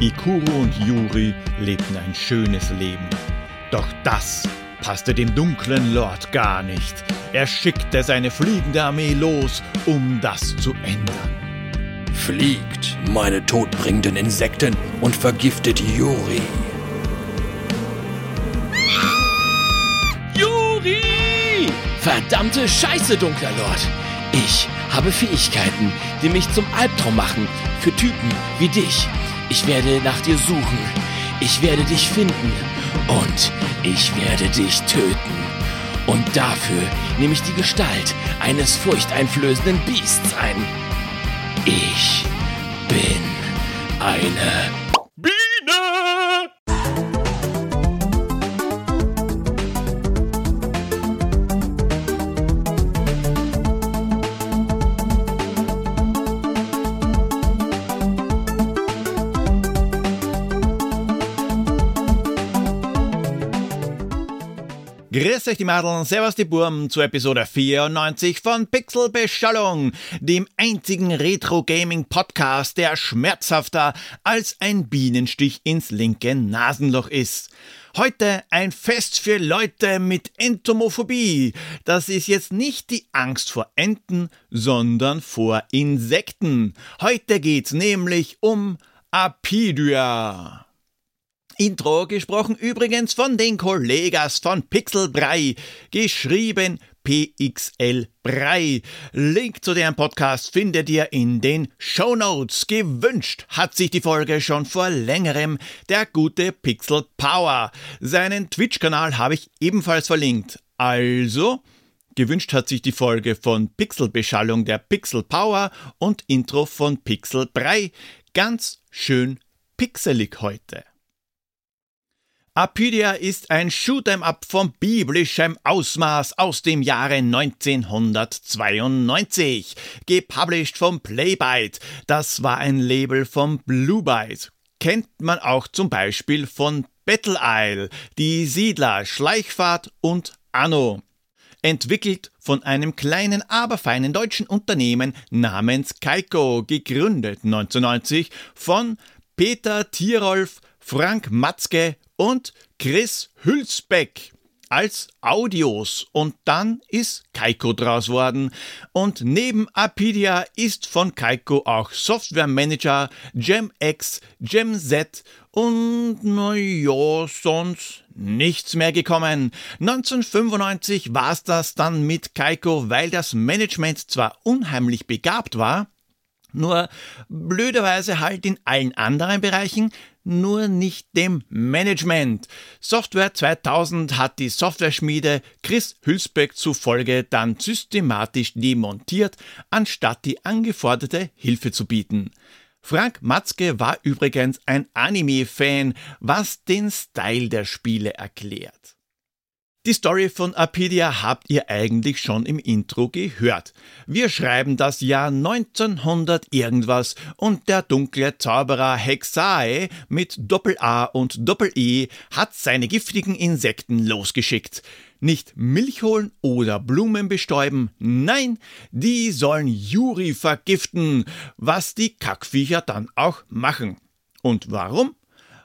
Ikuru und Yuri lebten ein schönes Leben. Doch das passte dem dunklen Lord gar nicht. Er schickte seine fliegende Armee los, um das zu ändern. Fliegt, meine todbringenden Insekten, und vergiftet Yuri. Juri! Verdammte Scheiße, dunkler Lord! Ich habe Fähigkeiten, die mich zum Albtraum machen. Für Typen wie dich. Ich werde nach dir suchen. Ich werde dich finden. Und ich werde dich töten. Und dafür nehme ich die Gestalt eines furchteinflößenden Biests ein. Ich bin eine Grüß euch die Madeln, servus die Burm zu Episode 94 von Pixelbeschallung, dem einzigen Retro-Gaming-Podcast, der schmerzhafter als ein Bienenstich ins linke Nasenloch ist. Heute ein Fest für Leute mit Entomophobie. Das ist jetzt nicht die Angst vor Enten, sondern vor Insekten. Heute geht's nämlich um Apidia. Intro gesprochen übrigens von den Kollegas von Pixelbrei, geschrieben PXL Brei. Link zu deren Podcast findet ihr in den Show Notes. Gewünscht hat sich die Folge schon vor längerem der gute Pixel Power. Seinen Twitch-Kanal habe ich ebenfalls verlinkt. Also, gewünscht hat sich die Folge von Pixelbeschallung der Pixel Power und Intro von Pixel Brei. Ganz schön pixelig heute. Apydia ist ein Shoot'em-up von biblischem Ausmaß aus dem Jahre 1992, gepublished vom Playbyte. Das war ein Label von Bluebyte. Kennt man auch zum Beispiel von Battle Isle, Die Siedler, Schleichfahrt und Anno entwickelt von einem kleinen, aber feinen deutschen Unternehmen namens Kaiko, gegründet 1990 von Peter Tierolf, Frank Matzke und Chris Hülsbeck als Audios und dann ist Kaiko draus worden und neben Apidia ist von Kaiko auch Software Manager, GemX, GemZ und naja, sonst nichts mehr gekommen. 1995 war's das dann mit Kaiko, weil das Management zwar unheimlich begabt war, nur blöderweise halt in allen anderen Bereichen, nur nicht dem Management. Software 2000 hat die Software-Schmiede Chris Hülsbeck zufolge dann systematisch demontiert, anstatt die angeforderte Hilfe zu bieten. Frank Matzke war übrigens ein Anime-Fan, was den Style der Spiele erklärt. Die Story von Apidia habt ihr eigentlich schon im Intro gehört. Wir schreiben das Jahr 1900 irgendwas und der dunkle Zauberer Hexae mit Doppel-A und Doppel-E hat seine giftigen Insekten losgeschickt. Nicht Milch holen oder Blumen bestäuben, nein, die sollen Juri vergiften, was die Kackviecher dann auch machen. Und warum?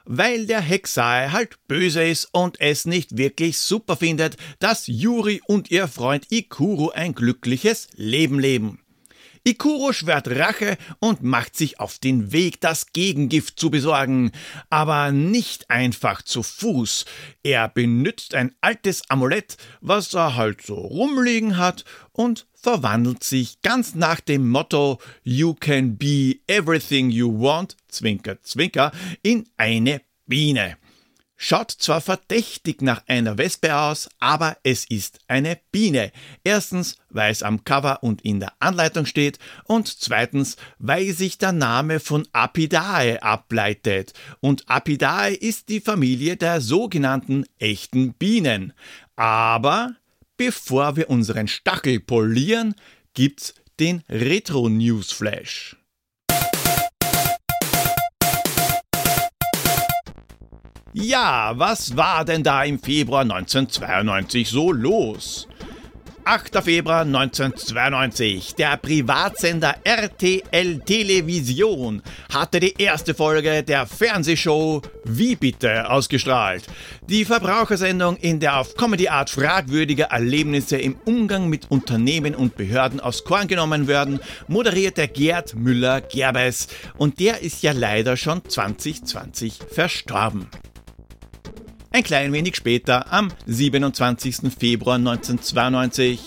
Weil der Hexae halt böse ist und es nicht wirklich super findet, dass Yuri und ihr Freund Ikuru ein glückliches Leben leben. Ikuro schwört Rache und macht sich auf den Weg, das Gegengift zu besorgen, aber nicht einfach zu Fuß. Er benützt ein altes Amulett, was er halt so rumliegen hat, und verwandelt sich ganz nach dem Motto You can be everything you want, Zwinker, Zwinker, in eine Biene. Schaut zwar verdächtig nach einer Wespe aus, aber es ist eine Biene. Erstens, weil es am Cover und in der Anleitung steht und zweitens, weil sich der Name von Apidae ableitet. Und Apidae ist die Familie der sogenannten echten Bienen. Aber bevor wir unseren Stachel polieren, gibt's den Retro News Ja, was war denn da im Februar 1992 so los? 8. Februar 1992. Der Privatsender RTL Television hatte die erste Folge der Fernsehshow Wie bitte ausgestrahlt. Die Verbrauchersendung, in der auf Comedy Art fragwürdige Erlebnisse im Umgang mit Unternehmen und Behörden aufs Korn genommen werden, moderierte Gerd Müller-Gerbes. Und der ist ja leider schon 2020 verstorben. Ein klein wenig später, am 27. Februar 1992,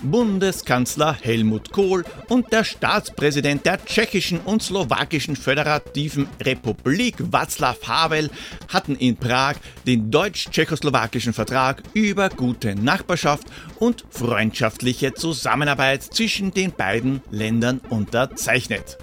Bundeskanzler Helmut Kohl und der Staatspräsident der tschechischen und slowakischen Föderativen Republik Václav Havel hatten in Prag den deutsch-tschechoslowakischen Vertrag über gute Nachbarschaft und freundschaftliche Zusammenarbeit zwischen den beiden Ländern unterzeichnet.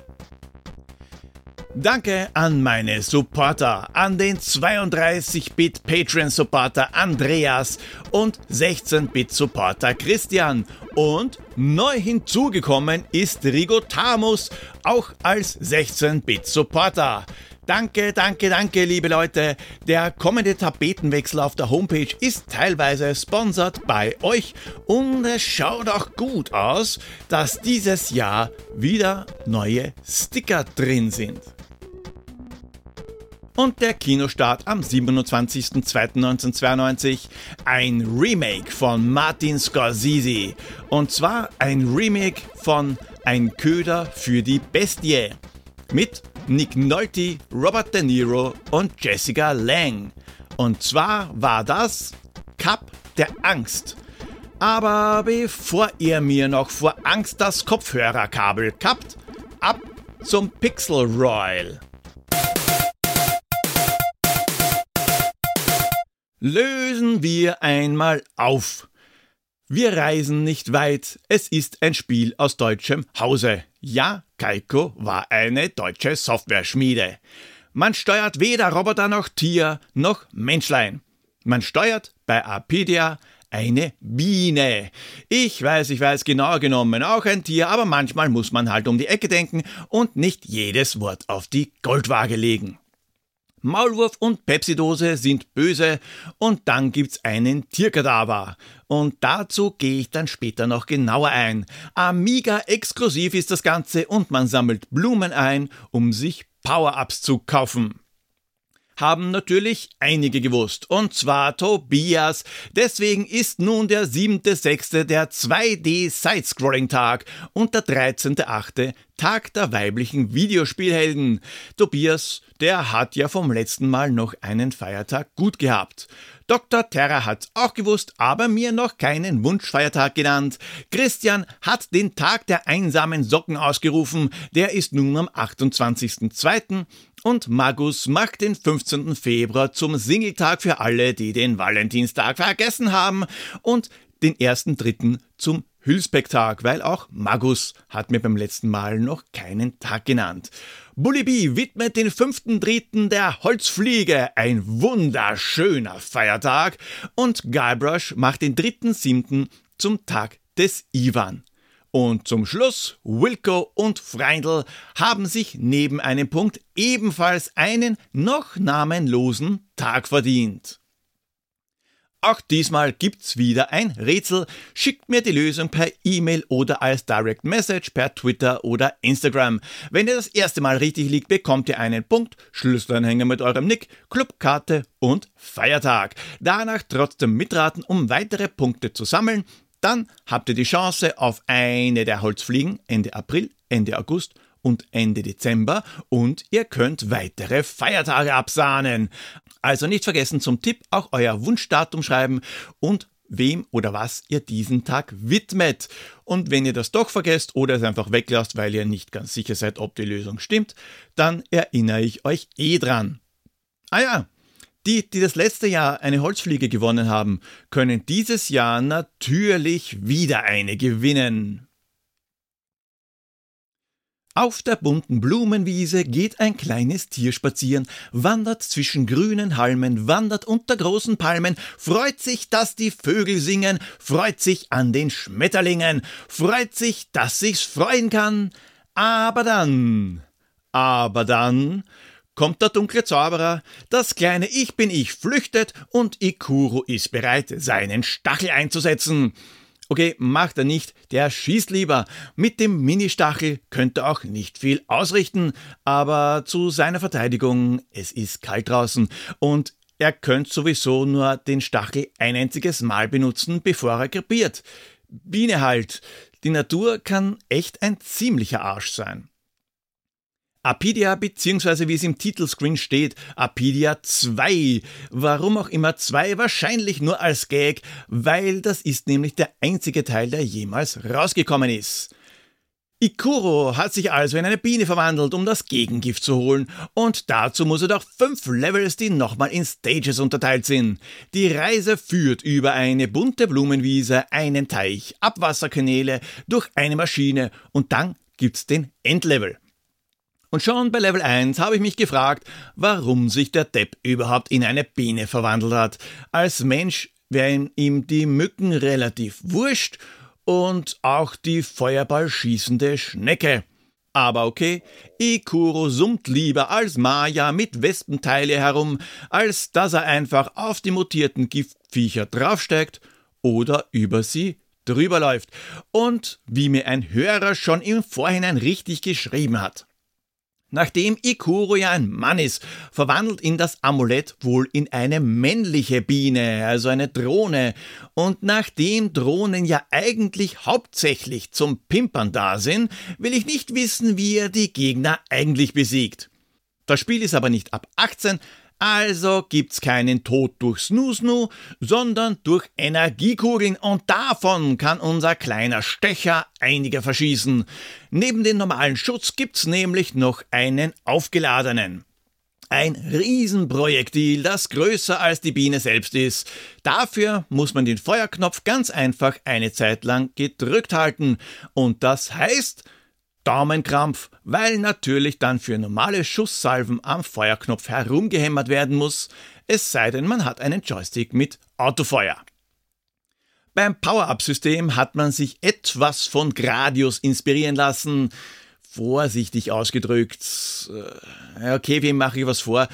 Danke an meine Supporter, an den 32-Bit Patreon Supporter Andreas und 16-Bit Supporter Christian. Und neu hinzugekommen ist Rigo Tamus, auch als 16-Bit Supporter. Danke, danke, danke, liebe Leute. Der kommende Tapetenwechsel auf der Homepage ist teilweise sponsert bei euch und es schaut auch gut aus, dass dieses Jahr wieder neue Sticker drin sind und der Kinostart am 27.02.1992 ein Remake von Martin Scorsese. Und zwar ein Remake von Ein Köder für die Bestie mit Nick Nolte, Robert De Niro und Jessica Lang. Und zwar war das Cup der Angst. Aber bevor ihr mir noch vor Angst das Kopfhörerkabel kappt, ab zum Pixel Royal. Lösen wir einmal auf. Wir reisen nicht weit, es ist ein Spiel aus deutschem Hause. Ja, Kaiko war eine deutsche Software-Schmiede. Man steuert weder Roboter noch Tier noch Menschlein. Man steuert bei Apedia eine Biene. Ich weiß, ich weiß, genau genommen auch ein Tier, aber manchmal muss man halt um die Ecke denken und nicht jedes Wort auf die Goldwaage legen. Maulwurf und Pepsi-Dose sind böse und dann gibt's einen Tierkadaver. Und dazu gehe ich dann später noch genauer ein. Amiga exklusiv ist das Ganze und man sammelt Blumen ein, um sich Power-Ups zu kaufen haben natürlich einige gewusst, und zwar Tobias. Deswegen ist nun der 7.6. der 2D-Sidescrolling-Tag und der 13.8. Tag der weiblichen Videospielhelden. Tobias, der hat ja vom letzten Mal noch einen Feiertag gut gehabt. Dr. Terra hat's auch gewusst, aber mir noch keinen Wunschfeiertag genannt. Christian hat den Tag der einsamen Socken ausgerufen, der ist nun am 28.02. Und Magus macht den 15. Februar zum Singletag für alle, die den Valentinstag vergessen haben und den 1.3. zum Hülsbeck-Tag, weil auch Magus hat mir beim letzten Mal noch keinen Tag genannt. Bully B widmet den 5.3. der Holzfliege, ein wunderschöner Feiertag, und Guybrush macht den 3.7. zum Tag des Ivan. Und zum Schluss, Wilco und Freindl haben sich neben einem Punkt ebenfalls einen noch namenlosen Tag verdient. Auch diesmal gibt's wieder ein Rätsel. Schickt mir die Lösung per E-Mail oder als Direct Message per Twitter oder Instagram. Wenn ihr das erste Mal richtig liegt, bekommt ihr einen Punkt, Schlüsselanhänger mit eurem Nick, Clubkarte und Feiertag. Danach trotzdem mitraten, um weitere Punkte zu sammeln. Dann habt ihr die Chance auf eine der Holzfliegen Ende April, Ende August und Ende Dezember und ihr könnt weitere Feiertage absahnen. Also nicht vergessen zum Tipp auch euer Wunschdatum schreiben und wem oder was ihr diesen Tag widmet. Und wenn ihr das doch vergesst oder es einfach weglasst, weil ihr nicht ganz sicher seid, ob die Lösung stimmt, dann erinnere ich euch eh dran. Ah ja, die, die das letzte Jahr eine Holzfliege gewonnen haben, können dieses Jahr natürlich wieder eine gewinnen. Auf der bunten Blumenwiese geht ein kleines Tier spazieren, wandert zwischen grünen Halmen, wandert unter großen Palmen, freut sich, dass die Vögel singen, freut sich an den Schmetterlingen, freut sich, dass sich's freuen kann. Aber dann, aber dann kommt der dunkle Zauberer, das kleine Ich bin ich flüchtet und Ikuro ist bereit, seinen Stachel einzusetzen. Okay, macht er nicht, der schießt lieber. Mit dem Ministachel könnte er auch nicht viel ausrichten, aber zu seiner Verteidigung, es ist kalt draußen und er könnte sowieso nur den Stachel ein einziges Mal benutzen, bevor er krepiert. Biene halt. Die Natur kann echt ein ziemlicher Arsch sein. Apidia beziehungsweise wie es im Titelscreen steht, Apidia 2. Warum auch immer 2, wahrscheinlich nur als Gag, weil das ist nämlich der einzige Teil, der jemals rausgekommen ist. Ikuro hat sich also in eine Biene verwandelt, um das Gegengift zu holen, und dazu muss er durch fünf Levels, die nochmal in Stages unterteilt sind. Die Reise führt über eine bunte Blumenwiese, einen Teich, Abwasserkanäle, durch eine Maschine und dann gibt's den Endlevel. Und schon bei Level 1 habe ich mich gefragt, warum sich der Depp überhaupt in eine Biene verwandelt hat. Als Mensch wären ihm die Mücken relativ wurscht und auch die Feuerballschießende Schnecke. Aber okay, Ikuro summt lieber als Maya mit Wespenteile herum, als dass er einfach auf die mutierten Giftviecher draufsteigt oder über sie drüberläuft. Und wie mir ein Hörer schon im Vorhinein richtig geschrieben hat. Nachdem Ikuro ja ein Mann ist, verwandelt ihn das Amulett wohl in eine männliche Biene, also eine Drohne. Und nachdem Drohnen ja eigentlich hauptsächlich zum Pimpern da sind, will ich nicht wissen, wie er die Gegner eigentlich besiegt. Das Spiel ist aber nicht ab 18, also gibt's keinen Tod durch Snoo-Snoo, sondern durch Energiekugeln und davon kann unser kleiner Stecher einige verschießen. Neben dem normalen Schutz gibt's nämlich noch einen aufgeladenen. Ein Riesenprojektil, das größer als die Biene selbst ist. Dafür muss man den Feuerknopf ganz einfach eine Zeit lang gedrückt halten. Und das heißt, Daumenkrampf, weil natürlich dann für normale Schusssalven am Feuerknopf herumgehämmert werden muss, es sei denn, man hat einen Joystick mit Autofeuer. Beim Power-Up-System hat man sich etwas von Gradius inspirieren lassen. Vorsichtig ausgedrückt. Äh, okay, wem mache ich was vor?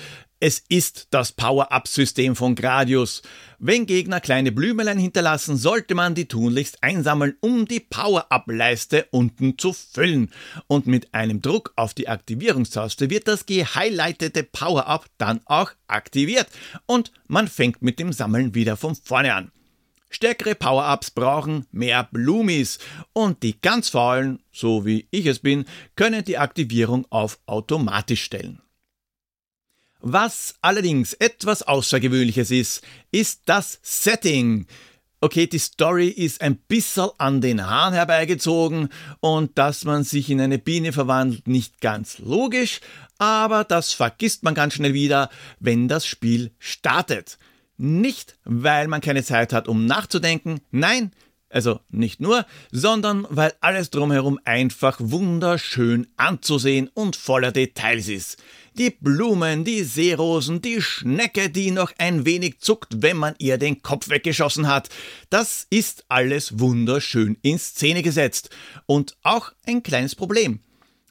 Es ist das Power-Up-System von Gradius. Wenn Gegner kleine Blümelein hinterlassen, sollte man die tunlichst einsammeln, um die Power-Up-Leiste unten zu füllen. Und mit einem Druck auf die Aktivierungstaste wird das gehighlightete Power-Up dann auch aktiviert. Und man fängt mit dem Sammeln wieder von vorne an. Stärkere Power-Ups brauchen mehr Blumis und die ganz faulen, so wie ich es bin, können die Aktivierung auf automatisch stellen. Was allerdings etwas Außergewöhnliches ist, ist das Setting. Okay, die Story ist ein bisschen an den Haaren herbeigezogen und dass man sich in eine Biene verwandelt, nicht ganz logisch, aber das vergisst man ganz schnell wieder, wenn das Spiel startet. Nicht, weil man keine Zeit hat, um nachzudenken, nein, also nicht nur, sondern weil alles drumherum einfach wunderschön anzusehen und voller Details ist. Die Blumen, die Seerosen, die Schnecke, die noch ein wenig zuckt, wenn man ihr den Kopf weggeschossen hat. Das ist alles wunderschön in Szene gesetzt. Und auch ein kleines Problem.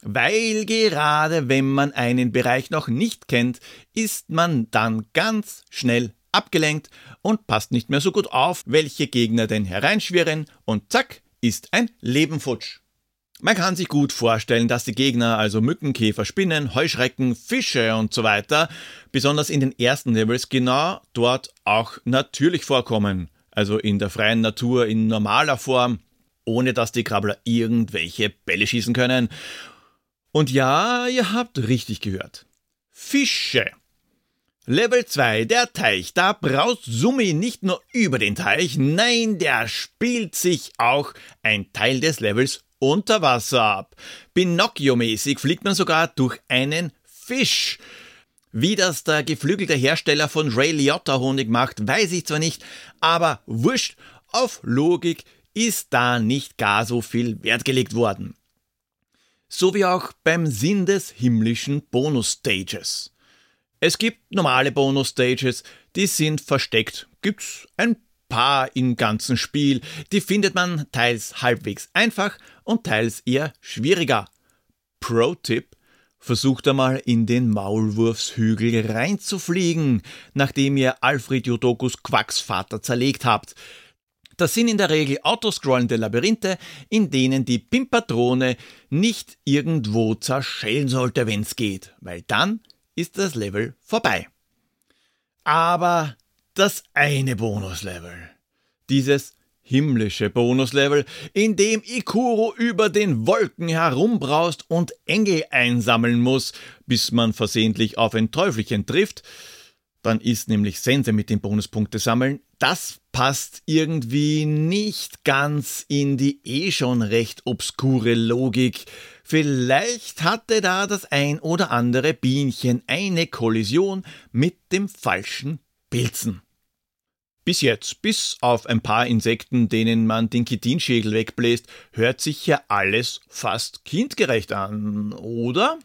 Weil gerade wenn man einen Bereich noch nicht kennt, ist man dann ganz schnell abgelenkt und passt nicht mehr so gut auf, welche Gegner denn hereinschwirren und zack, ist ein Leben futsch. Man kann sich gut vorstellen, dass die Gegner, also Mücken, Käfer, Spinnen, Heuschrecken, Fische und so weiter, besonders in den ersten Levels genau dort auch natürlich vorkommen. Also in der freien Natur in normaler Form, ohne dass die Krabbler irgendwelche Bälle schießen können. Und ja, ihr habt richtig gehört. Fische. Level 2, der Teich. Da braust Summi nicht nur über den Teich, nein, der spielt sich auch ein Teil des Levels unter Wasser ab. Pinocchio-mäßig fliegt man sogar durch einen Fisch. Wie das der geflügelte Hersteller von Ray Liotta Honig macht, weiß ich zwar nicht, aber wurscht, auf Logik ist da nicht gar so viel Wert gelegt worden. So wie auch beim Sinn des himmlischen Bonus-Stages. Es gibt normale Bonus-Stages, die sind versteckt. Gibt's ein paar im ganzen Spiel. Die findet man teils halbwegs einfach und teils eher schwieriger. Pro-Tipp: Versucht einmal in den Maulwurfshügel reinzufliegen, nachdem ihr Alfred Jodokus Quacks Vater zerlegt habt. Das sind in der Regel autoscrollende Labyrinthe, in denen die Pimpatrone nicht irgendwo zerschellen sollte, wenn's geht, weil dann ist das Level vorbei. Aber das eine Bonuslevel, dieses himmlische Bonuslevel, in dem Ikuro über den Wolken herumbraust und Engel einsammeln muss, bis man versehentlich auf ein Teufelchen trifft, dann ist nämlich Sense mit dem Bonuspunkte sammeln. Das passt irgendwie nicht ganz in die eh schon recht obskure Logik. Vielleicht hatte da das ein oder andere Bienchen eine Kollision mit dem falschen Pilzen. Bis jetzt, bis auf ein paar Insekten, denen man den Chitinschädel wegbläst, hört sich ja alles fast kindgerecht an, oder?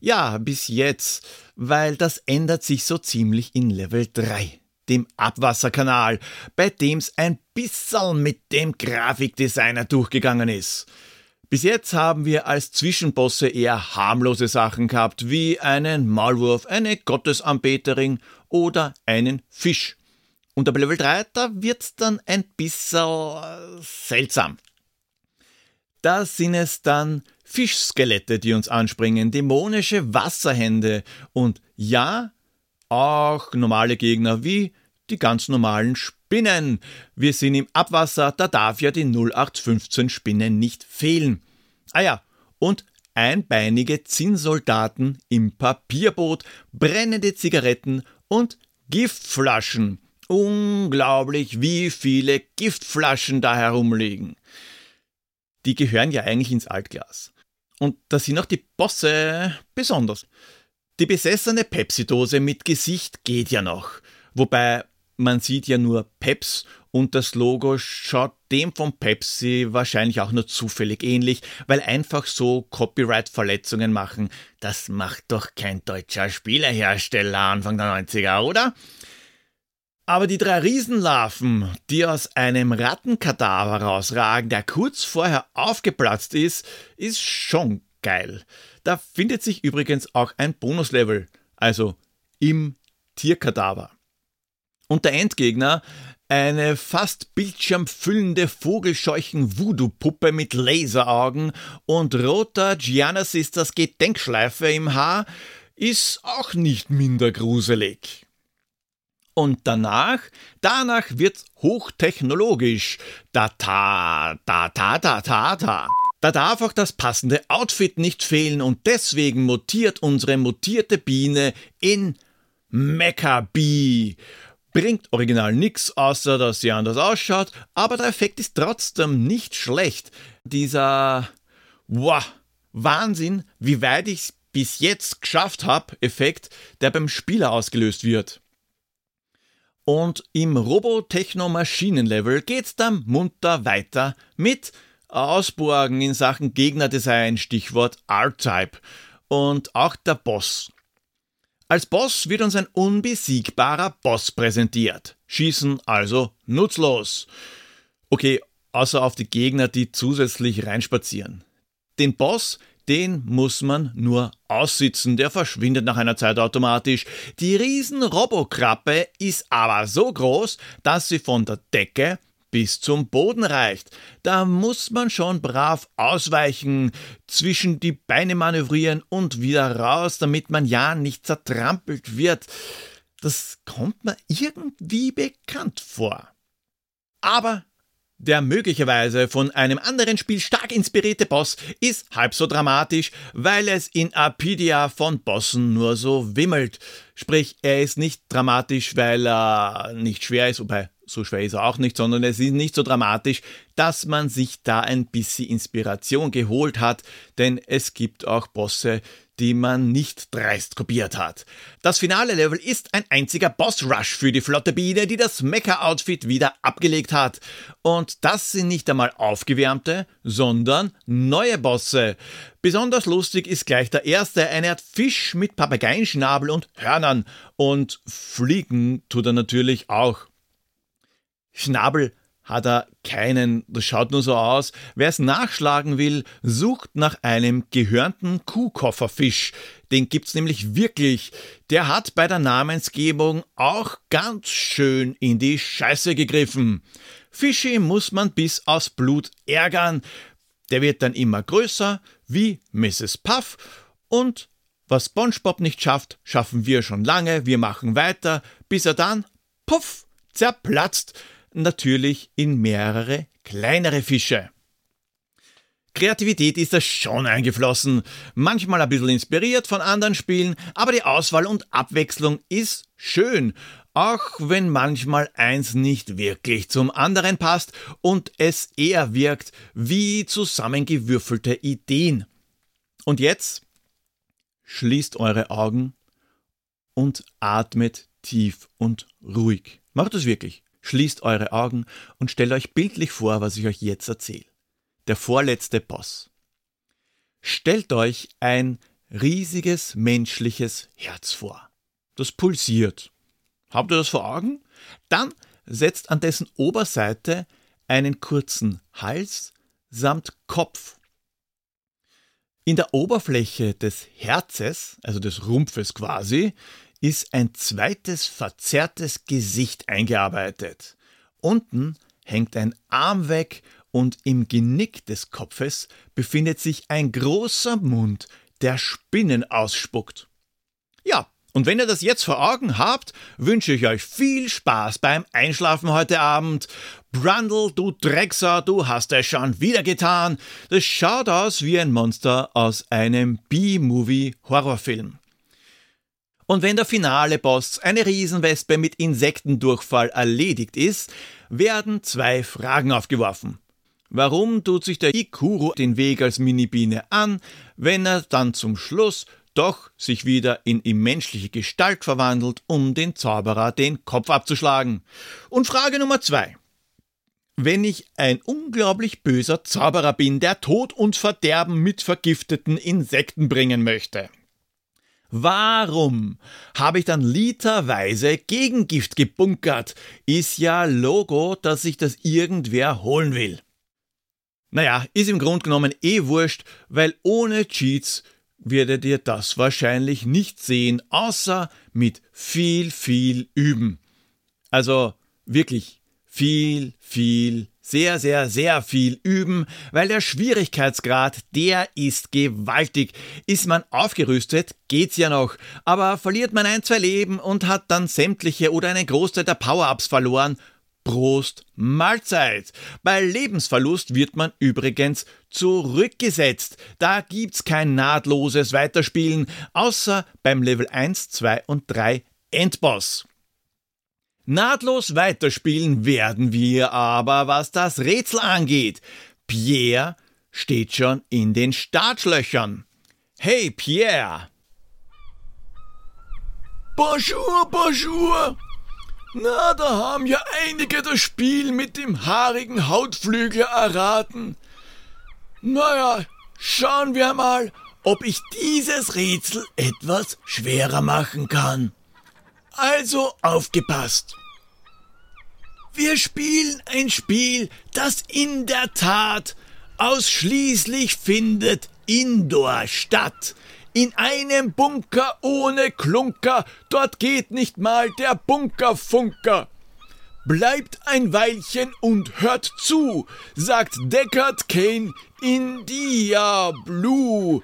Ja, bis jetzt, weil das ändert sich so ziemlich in Level 3, dem Abwasserkanal, bei dem's ein bisschen mit dem Grafikdesigner durchgegangen ist. Bis jetzt haben wir als Zwischenbosse eher harmlose Sachen gehabt, wie einen Maulwurf, eine Gottesanbeterin oder einen Fisch. Und ab Level 3, da wird's dann ein bisschen seltsam. Da sind es dann Fischskelette, die uns anspringen, dämonische Wasserhände und ja, auch normale Gegner wie die ganz normalen Spinnen. Wir sind im Abwasser, da darf ja die 0815 Spinne nicht fehlen. Ah ja, und einbeinige Zinnsoldaten im Papierboot, brennende Zigaretten und Giftflaschen. Unglaublich, wie viele Giftflaschen da herumliegen die gehören ja eigentlich ins Altglas. Und da sind auch die Bosse besonders. Die besessene Pepsi-Dose mit Gesicht geht ja noch. Wobei man sieht ja nur Peps und das Logo schaut dem von Pepsi wahrscheinlich auch nur zufällig ähnlich, weil einfach so Copyright-Verletzungen machen, das macht doch kein deutscher Spielehersteller Anfang der 90er, oder? Aber die drei Riesenlarven, die aus einem Rattenkadaver rausragen, der kurz vorher aufgeplatzt ist, ist schon geil. Da findet sich übrigens auch ein Bonuslevel, also im Tierkadaver. Und der Endgegner, eine fast bildschirmfüllende Vogelscheuchen-Voodoo-Puppe mit Laseraugen und roter Gianna Sisters Gedenkschleife im Haar, ist auch nicht minder gruselig. Und danach, danach wird's hochtechnologisch. Da ta, da ta ta ta ta. Da darf auch das passende Outfit nicht fehlen und deswegen mutiert unsere mutierte Biene in Mecha Bee. Bringt original nix, außer dass sie anders ausschaut, aber der Effekt ist trotzdem nicht schlecht. Dieser wow, Wahnsinn, wie weit ich bis jetzt geschafft habe, Effekt, der beim Spieler ausgelöst wird. Und im Robotechno-Maschinen-Level geht's dann munter weiter mit Ausborgen in Sachen Gegnerdesign, Stichwort R-Type. Und auch der Boss. Als Boss wird uns ein unbesiegbarer Boss präsentiert. Schießen also nutzlos. Okay, außer auf die Gegner, die zusätzlich reinspazieren. Den Boss den muss man nur aussitzen, der verschwindet nach einer Zeit automatisch. Die riesen Robokrappe ist aber so groß, dass sie von der Decke bis zum Boden reicht. Da muss man schon brav ausweichen, zwischen die Beine manövrieren und wieder raus, damit man ja nicht zertrampelt wird. Das kommt mir irgendwie bekannt vor. Aber der möglicherweise von einem anderen Spiel stark inspirierte Boss ist halb so dramatisch, weil es in Apidia von Bossen nur so wimmelt. Sprich, er ist nicht dramatisch, weil er nicht schwer ist, wobei so schwer ist er auch nicht, sondern es ist nicht so dramatisch, dass man sich da ein bisschen Inspiration geholt hat, denn es gibt auch Bosse, die man nicht dreist kopiert hat. Das finale Level ist ein einziger Boss-Rush für die flotte Biene, die das Mecha-Outfit wieder abgelegt hat. Und das sind nicht einmal aufgewärmte, sondern neue Bosse. Besonders lustig ist gleich der erste, eine Art Fisch mit Papageienschnabel und Hörnern. Und fliegen tut er natürlich auch. Schnabel hat er keinen. Das schaut nur so aus. Wer es nachschlagen will, sucht nach einem gehörnten Kuhkofferfisch. Den gibt's nämlich wirklich. Der hat bei der Namensgebung auch ganz schön in die Scheiße gegriffen. Fischi muss man bis aus Blut ärgern. Der wird dann immer größer, wie Mrs. Puff. Und was SpongeBob nicht schafft, schaffen wir schon lange. Wir machen weiter, bis er dann, puff, zerplatzt natürlich in mehrere kleinere Fische. Kreativität ist da schon eingeflossen, manchmal ein bisschen inspiriert von anderen Spielen, aber die Auswahl und Abwechslung ist schön, auch wenn manchmal eins nicht wirklich zum anderen passt und es eher wirkt wie zusammengewürfelte Ideen. Und jetzt schließt eure Augen und atmet tief und ruhig. Macht es wirklich. Schließt eure Augen und stellt euch bildlich vor, was ich euch jetzt erzähle. Der vorletzte Boss. Stellt euch ein riesiges menschliches Herz vor. Das pulsiert. Habt ihr das vor Augen? Dann setzt an dessen Oberseite einen kurzen Hals samt Kopf. In der Oberfläche des Herzes, also des Rumpfes quasi, ist ein zweites verzerrtes Gesicht eingearbeitet. Unten hängt ein Arm weg und im Genick des Kopfes befindet sich ein großer Mund, der Spinnen ausspuckt. Ja, und wenn ihr das jetzt vor Augen habt, wünsche ich euch viel Spaß beim Einschlafen heute Abend. Brundle, du Dreckser, du hast es schon wieder getan. Das schaut aus wie ein Monster aus einem B-Movie-Horrorfilm. Und wenn der finale Boss, eine Riesenwespe mit Insektendurchfall, erledigt ist, werden zwei Fragen aufgeworfen. Warum tut sich der Ikuru den Weg als Minibiene an, wenn er dann zum Schluss doch sich wieder in, in menschliche Gestalt verwandelt, um den Zauberer den Kopf abzuschlagen? Und Frage Nummer zwei. Wenn ich ein unglaublich böser Zauberer bin, der Tod und Verderben mit vergifteten Insekten bringen möchte, Warum habe ich dann literweise Gegengift gebunkert? Ist ja Logo, dass sich das irgendwer holen will. Naja, ist im Grunde genommen eh wurscht, weil ohne Cheats werdet ihr das wahrscheinlich nicht sehen, außer mit viel, viel Üben. Also wirklich viel, viel sehr, sehr, sehr viel üben, weil der Schwierigkeitsgrad, der ist gewaltig. Ist man aufgerüstet, geht's ja noch, aber verliert man ein, zwei Leben und hat dann sämtliche oder einen Großteil der Power-Ups verloren, Prost Mahlzeit. Bei Lebensverlust wird man übrigens zurückgesetzt. Da gibt's kein nahtloses Weiterspielen, außer beim Level 1, 2 und 3 Endboss. Nahtlos weiterspielen werden wir aber, was das Rätsel angeht. Pierre steht schon in den Startlöchern. Hey Pierre! Bonjour, bonjour! Na, da haben ja einige das Spiel mit dem haarigen Hautflügel erraten. Naja, schauen wir mal, ob ich dieses Rätsel etwas schwerer machen kann. Also aufgepasst. Wir spielen ein Spiel, das in der Tat ausschließlich findet indoor statt. In einem Bunker ohne Klunker, dort geht nicht mal der Bunkerfunker. Bleibt ein Weilchen und hört zu, sagt Deckard Kane in Dia Blue.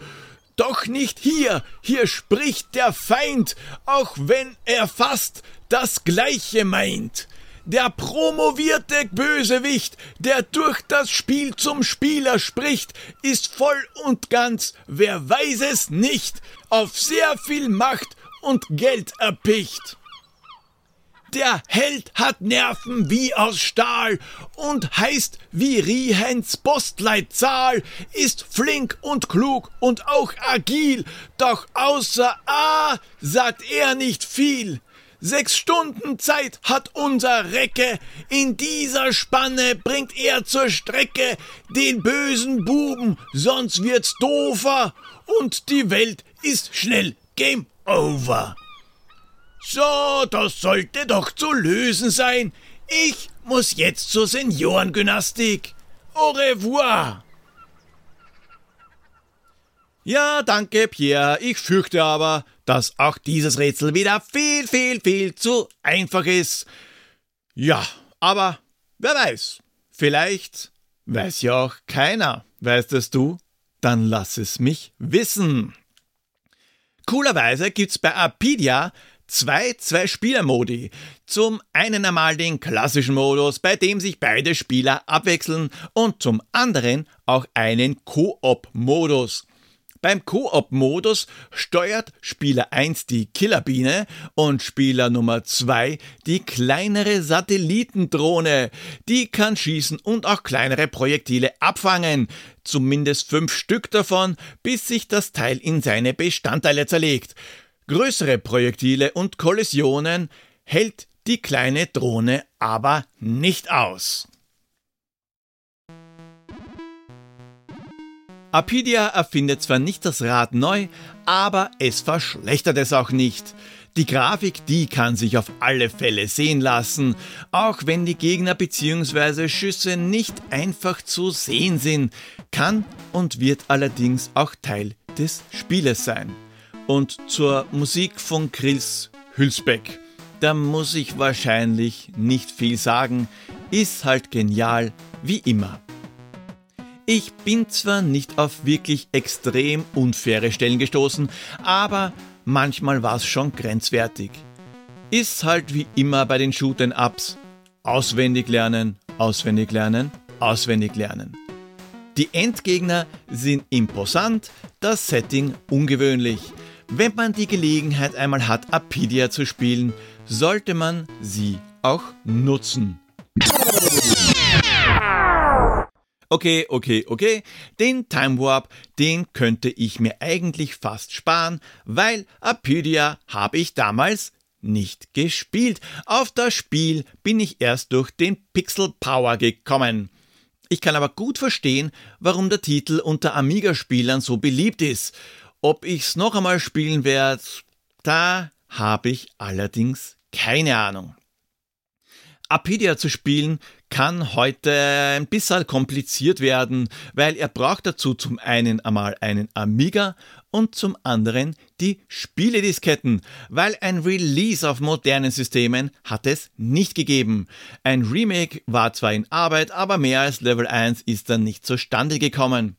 Doch nicht hier, hier spricht der Feind, auch wenn er fast das Gleiche meint. Der promovierte Bösewicht, der durch das Spiel zum Spieler spricht, ist voll und ganz, wer weiß es nicht, auf sehr viel Macht und Geld erpicht. Der Held hat Nerven wie aus Stahl und heißt wie Riehens Postleitzahl, ist flink und klug und auch agil, doch außer A sagt er nicht viel. Sechs Stunden Zeit hat unser Recke, in dieser Spanne bringt er zur Strecke den bösen Buben, sonst wird's doofer und die Welt ist schnell Game Over. So, das sollte doch zu lösen sein. Ich muss jetzt zur Seniorengymnastik. Au revoir. Ja, danke, Pierre. Ich fürchte aber, dass auch dieses Rätsel wieder viel, viel, viel zu einfach ist. Ja, aber wer weiß. Vielleicht weiß ja auch keiner. Weißt es du? Dann lass es mich wissen. Coolerweise gibt's bei Apidia zwei Zwei-Spieler-Modi. Zum einen einmal den klassischen Modus, bei dem sich beide Spieler abwechseln und zum anderen auch einen Koop-Modus. Beim Koop-Modus steuert Spieler 1 die Killerbiene und Spieler Nummer 2 die kleinere Satellitendrohne. Die kann schießen und auch kleinere Projektile abfangen. Zumindest fünf Stück davon, bis sich das Teil in seine Bestandteile zerlegt. Größere Projektile und Kollisionen hält die kleine Drohne aber nicht aus. Apidia erfindet zwar nicht das Rad neu, aber es verschlechtert es auch nicht. Die Grafik, die kann sich auf alle Fälle sehen lassen, auch wenn die Gegner bzw. Schüsse nicht einfach zu sehen sind, kann und wird allerdings auch Teil des Spieles sein. Und zur Musik von Chris Hülsbeck. Da muss ich wahrscheinlich nicht viel sagen, ist halt genial wie immer. Ich bin zwar nicht auf wirklich extrem unfaire Stellen gestoßen, aber manchmal war es schon grenzwertig. Ist halt wie immer bei den Shoot'em Ups. Auswendig lernen, auswendig lernen, auswendig lernen. Die Endgegner sind imposant, das Setting ungewöhnlich. Wenn man die Gelegenheit einmal hat, Apidia zu spielen, sollte man sie auch nutzen. Okay, okay, okay. Den Time Warp, den könnte ich mir eigentlich fast sparen, weil Apidia habe ich damals nicht gespielt. Auf das Spiel bin ich erst durch den Pixel Power gekommen. Ich kann aber gut verstehen, warum der Titel unter Amiga-Spielern so beliebt ist. Ob ich's noch einmal spielen werde, da habe ich allerdings keine Ahnung. Apidia zu spielen kann heute ein bisschen kompliziert werden, weil er braucht dazu zum einen einmal einen Amiga und zum anderen die Spieledisketten, weil ein Release auf modernen Systemen hat es nicht gegeben. Ein Remake war zwar in Arbeit, aber mehr als Level 1 ist dann nicht zustande gekommen.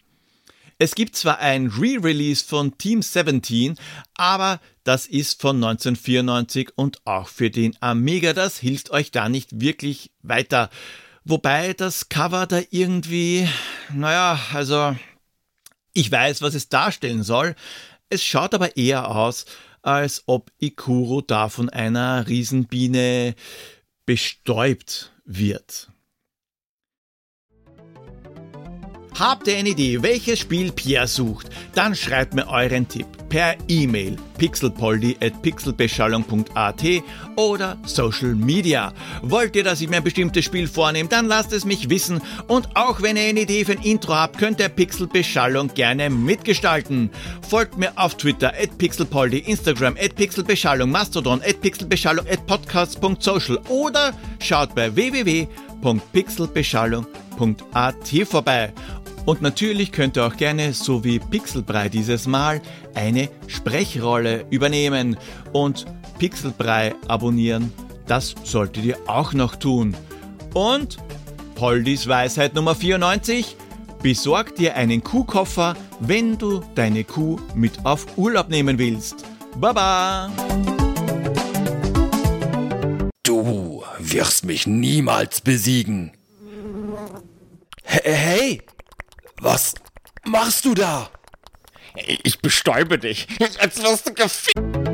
Es gibt zwar ein Re-Release von Team 17, aber das ist von 1994 und auch für den Amiga, das hilft euch da nicht wirklich weiter. Wobei das Cover da irgendwie, naja, also ich weiß, was es darstellen soll. Es schaut aber eher aus, als ob Ikuro da von einer Riesenbiene bestäubt wird. Habt ihr eine Idee, welches Spiel Pierre sucht? Dann schreibt mir euren Tipp per E-Mail pixelpoldi at pixelbeschallung.at oder Social Media. Wollt ihr, dass ich mir ein bestimmtes Spiel vornehme, dann lasst es mich wissen und auch wenn ihr eine Idee für ein Intro habt, könnt ihr Pixelbeschallung gerne mitgestalten. Folgt mir auf Twitter at pixelpoldi, Instagram at pixelbeschallung, Mastodon at pixelbeschallung at podcast.social oder schaut bei www.pixelbeschallung.at vorbei. Und natürlich könnt ihr auch gerne, so wie Pixelbrei dieses Mal, eine Sprechrolle übernehmen und Pixelbrei abonnieren. Das solltet ihr auch noch tun. Und Poldis Weisheit Nummer 94. Besorg dir einen Kuhkoffer, wenn du deine Kuh mit auf Urlaub nehmen willst. Baba! Du wirst mich niemals besiegen. Hey, was machst du da? Ich bestäube dich, als wirst du gefickt.